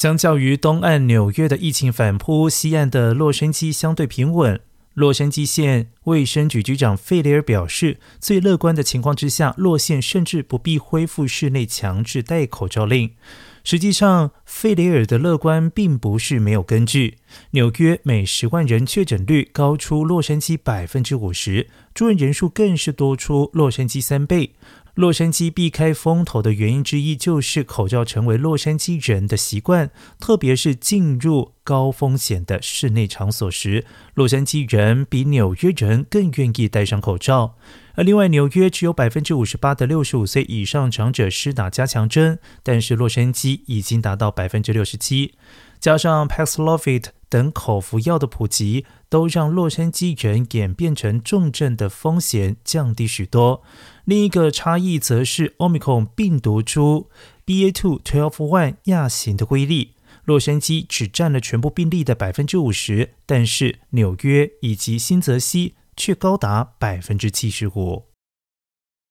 相较于东岸纽约的疫情反扑，西岸的洛杉矶相对平稳。洛杉矶县卫生局局长费雷尔表示，最乐观的情况之下，洛县甚至不必恢复室内强制戴口罩令。实际上，费雷尔的乐观并不是没有根据。纽约每十万人确诊率高出洛杉矶百分之五十，住院人数更是多出洛杉矶三倍。洛杉矶避开风头的原因之一，就是口罩成为洛杉矶人的习惯，特别是进入高风险的室内场所时，洛杉矶人比纽约人更愿意戴上口罩。而另外，纽约只有百分之五十八的六十五岁以上长者施打加强针，但是洛杉矶已经达到百分之六十七。加上 Paxlovid 等口服药的普及，都让洛杉矶人演变成重症的风险降低许多。另一个差异则是 Omicron 病毒株 BA.2.12.1 亚型的威力。洛杉矶只占了全部病例的百分之五十，但是纽约以及新泽西却高达百分之七十五。